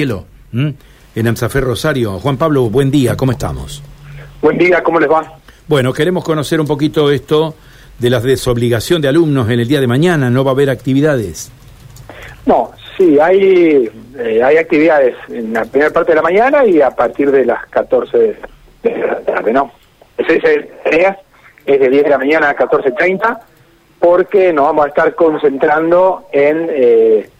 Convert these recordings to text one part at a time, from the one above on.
Cielo, en Amsafer Rosario. Juan Pablo, buen día, ¿cómo estamos? Buen día, ¿cómo les va? Bueno, queremos conocer un poquito esto de la desobligación de alumnos en el día de mañana. ¿No va a haber actividades? No, sí, hay, eh, hay actividades en la primera parte de la mañana y a partir de las 14 de la tarde, ¿no? Es de 10 de la mañana a 14.30 porque nos vamos a estar concentrando en... Eh,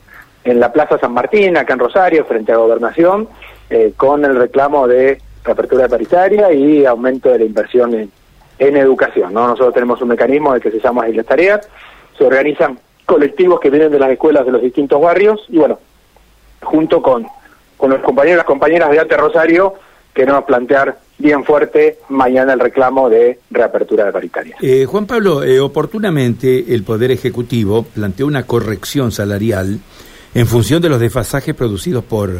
en la Plaza San Martín, acá en Rosario, frente a Gobernación, eh, con el reclamo de reapertura de paritaria y aumento de la inversión en, educación. ¿no? Nosotros tenemos un mecanismo de que se llama Islas Tareas, se organizan colectivos que vienen de las escuelas de los distintos barrios y bueno, junto con, con los compañeros y las compañeras de Arte Rosario, queremos plantear bien fuerte mañana el reclamo de reapertura de paritaria. Eh, Juan Pablo, eh, oportunamente el Poder Ejecutivo planteó una corrección salarial en función de los desfasajes producidos por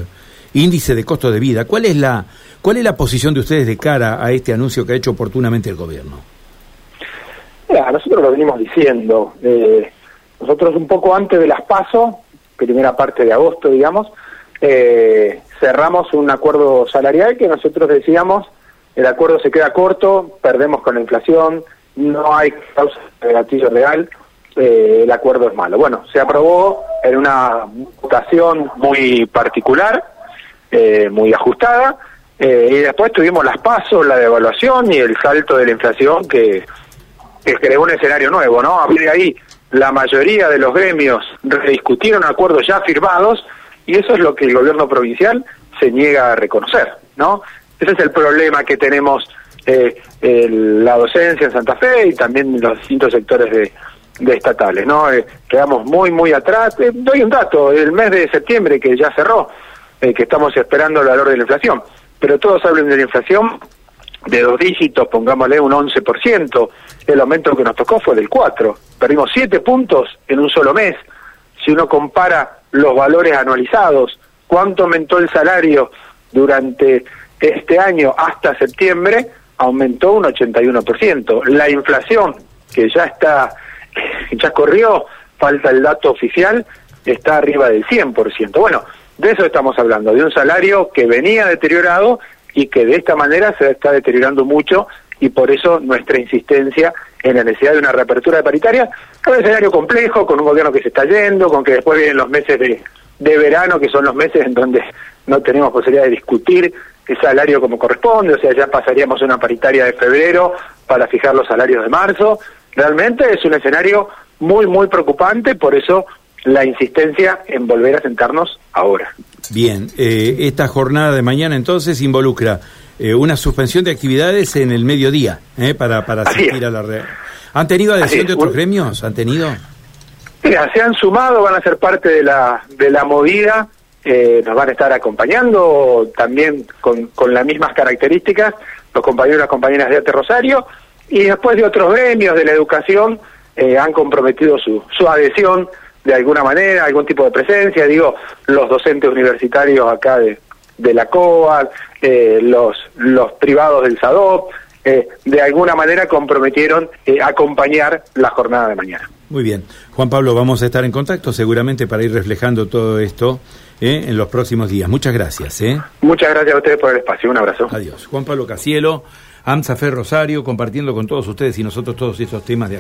índice de costo de vida. ¿Cuál es la, cuál es la posición de ustedes de cara a este anuncio que ha hecho oportunamente el gobierno? nosotros lo venimos diciendo. Eh, nosotros un poco antes de las PASO, primera parte de agosto, digamos, eh, cerramos un acuerdo salarial que nosotros decíamos, el acuerdo se queda corto, perdemos con la inflación, no hay causa de gatillo real, eh, el acuerdo es malo. Bueno, se aprobó en una votación muy particular, eh, muy ajustada, eh, y después tuvimos las pasos, la devaluación y el salto de la inflación que, creó un escenario nuevo, ¿no? A partir de ahí, la mayoría de los gremios rediscutieron acuerdos ya firmados y eso es lo que el gobierno provincial se niega a reconocer, ¿no? Ese es el problema que tenemos eh, la docencia en Santa Fe y también los distintos sectores de, de estatales, ¿no? Eh, quedamos muy, muy atrás. Eh, doy un dato, el mes de septiembre que ya cerró, eh, que estamos esperando el valor de la inflación, pero todos hablan de la inflación de dos dígitos, pongámosle un 11%, el aumento que nos tocó fue del 4%, perdimos 7 puntos en un solo mes. Si uno compara los valores anualizados, cuánto aumentó el salario durante este año hasta septiembre, aumentó un 81%. La inflación, que ya está ya corrió, falta el dato oficial, está arriba del 100%. Bueno, de eso estamos hablando, de un salario que venía deteriorado y que de esta manera se está deteriorando mucho y por eso nuestra insistencia en la necesidad de una reapertura de paritaria, un escenario complejo, con un gobierno que se está yendo, con que después vienen los meses de, de verano, que son los meses en donde no tenemos posibilidad de discutir el salario como corresponde, o sea, ya pasaríamos una paritaria de febrero para fijar los salarios de marzo, Realmente es un escenario muy, muy preocupante, por eso la insistencia en volver a sentarnos ahora. Bien, eh, esta jornada de mañana entonces involucra eh, una suspensión de actividades en el mediodía eh, para, para asistir a la red. ¿Han tenido adhesión de otros gremios? ¿Han tenido? Mira, se han sumado, van a ser parte de la, de la movida, nos van a estar acompañando también con, con las mismas características los compañeros y las compañeras de Arte Rosario y después de otros gremios de la educación eh, han comprometido su, su adhesión de alguna manera, algún tipo de presencia, digo, los docentes universitarios acá de, de la COA, eh, los, los privados del SADOP, eh, de alguna manera comprometieron acompañar la jornada de mañana. Muy bien. Juan Pablo, vamos a estar en contacto seguramente para ir reflejando todo esto en los próximos días. Muchas gracias. Muchas gracias a ustedes por el espacio. Un abrazo. Adiós. Juan Pablo Casielo. AMSA Fer Rosario, compartiendo con todos ustedes y nosotros todos estos temas de